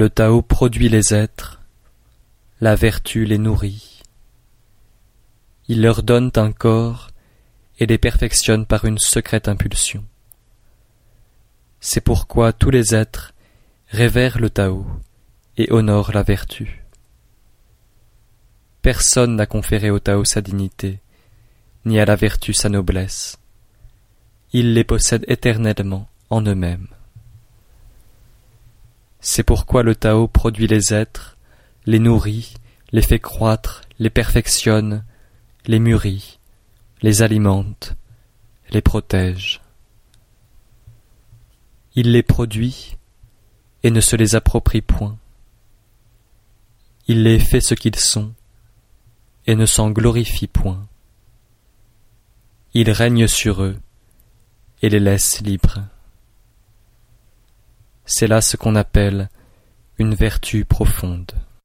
Le Tao produit les êtres, la vertu les nourrit. Il leur donne un corps et les perfectionne par une secrète impulsion. C'est pourquoi tous les êtres révèrent le Tao et honorent la vertu. Personne n'a conféré au Tao sa dignité, ni à la vertu sa noblesse. Il les possède éternellement en eux-mêmes. C'est pourquoi le Tao produit les êtres, les nourrit, les fait croître, les perfectionne, les mûrit, les alimente, les protège. Il les produit et ne se les approprie point. Il les fait ce qu'ils sont et ne s'en glorifie point. Il règne sur eux et les laisse libres. C'est là ce qu'on appelle une vertu profonde.